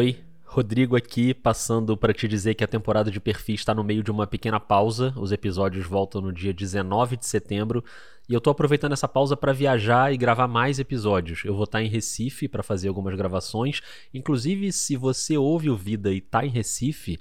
Oi, Rodrigo aqui, passando para te dizer que a temporada de perfil está no meio de uma pequena pausa. Os episódios voltam no dia 19 de setembro e eu tô aproveitando essa pausa para viajar e gravar mais episódios. Eu vou estar em Recife para fazer algumas gravações. Inclusive, se você ouve o Vida e tá em Recife,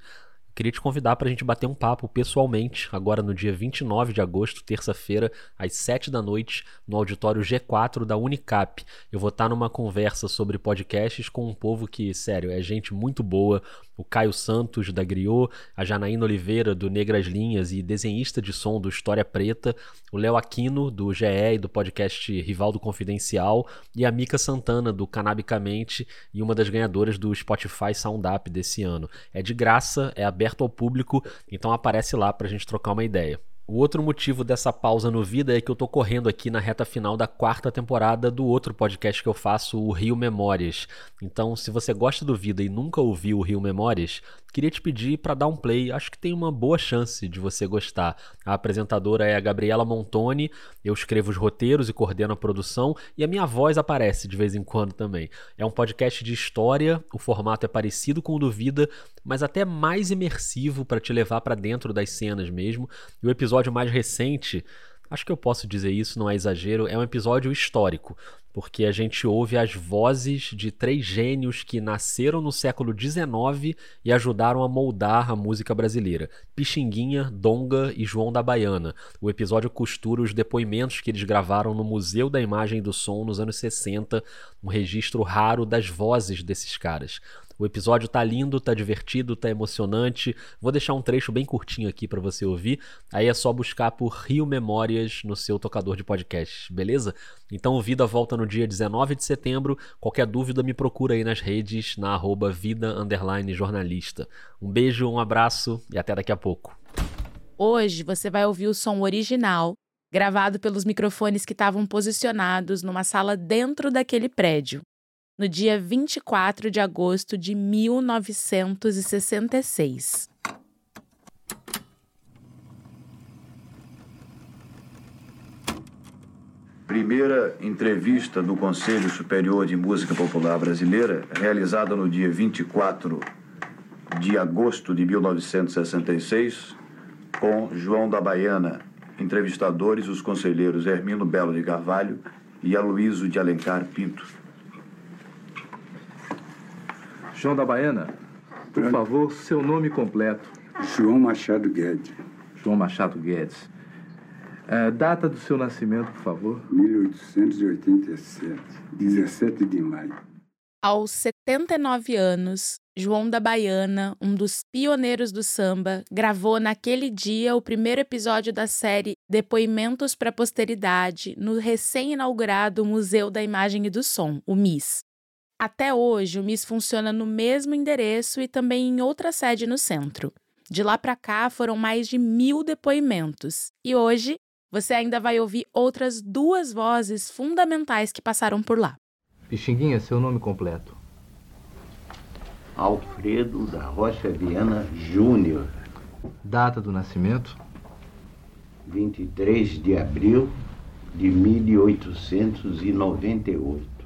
Queria te convidar para a gente bater um papo pessoalmente, agora no dia 29 de agosto, terça-feira, às 7 da noite, no auditório G4 da Unicap. Eu vou estar numa conversa sobre podcasts com um povo que, sério, é gente muito boa. O Caio Santos, da Griot, a Janaína Oliveira, do Negras Linhas e desenhista de som do História Preta, o Léo Aquino, do GE e do podcast Rivaldo Confidencial, e a Mica Santana, do Canabicamente, e uma das ganhadoras do Spotify Sound Up desse ano. É de graça, é aberto ao público, então aparece lá para a gente trocar uma ideia. O outro motivo dessa pausa no Vida é que eu tô correndo aqui na reta final da quarta temporada do outro podcast que eu faço, o Rio Memórias. Então, se você gosta do Vida e nunca ouviu o Rio Memórias, queria te pedir para dar um play. Acho que tem uma boa chance de você gostar. A apresentadora é a Gabriela Montoni, eu escrevo os roteiros e coordeno a produção, e a minha voz aparece de vez em quando também. É um podcast de história, o formato é parecido com o do Vida, mas até mais imersivo para te levar para dentro das cenas mesmo. E o episódio mais recente, acho que eu posso dizer isso, não é exagero, é um episódio histórico, porque a gente ouve as vozes de três gênios que nasceram no século XIX e ajudaram a moldar a música brasileira: Pixinguinha, Donga e João da Baiana. O episódio costura os depoimentos que eles gravaram no Museu da Imagem e do Som nos anos 60, um registro raro das vozes desses caras. O episódio tá lindo, tá divertido, tá emocionante. Vou deixar um trecho bem curtinho aqui para você ouvir. Aí é só buscar por Rio Memórias no seu tocador de podcast, beleza? Então o Vida volta no dia 19 de setembro. Qualquer dúvida me procura aí nas redes na arroba vida jornalista. Um beijo, um abraço e até daqui a pouco. Hoje você vai ouvir o som original gravado pelos microfones que estavam posicionados numa sala dentro daquele prédio no dia 24 de agosto de 1966. Primeira entrevista do Conselho Superior de Música Popular Brasileira, realizada no dia 24 de agosto de 1966, com João da Baiana, entrevistadores os conselheiros Hermino Belo de Carvalho e Aloísio de Alencar Pinto. João da Baiana, por favor, seu nome completo. João Machado Guedes. João Machado Guedes. É, data do seu nascimento, por favor. 1887, 17 de maio. Aos 79 anos, João da Baiana, um dos pioneiros do samba, gravou naquele dia o primeiro episódio da série Depoimentos para a Posteridade no recém-inaugurado Museu da Imagem e do Som, o MIS. Até hoje, o MIS funciona no mesmo endereço e também em outra sede no centro. De lá para cá foram mais de mil depoimentos. E hoje você ainda vai ouvir outras duas vozes fundamentais que passaram por lá. Pixinguinha, seu nome completo. Alfredo da Rocha Viana Júnior. Data do nascimento? 23 de abril de 1898.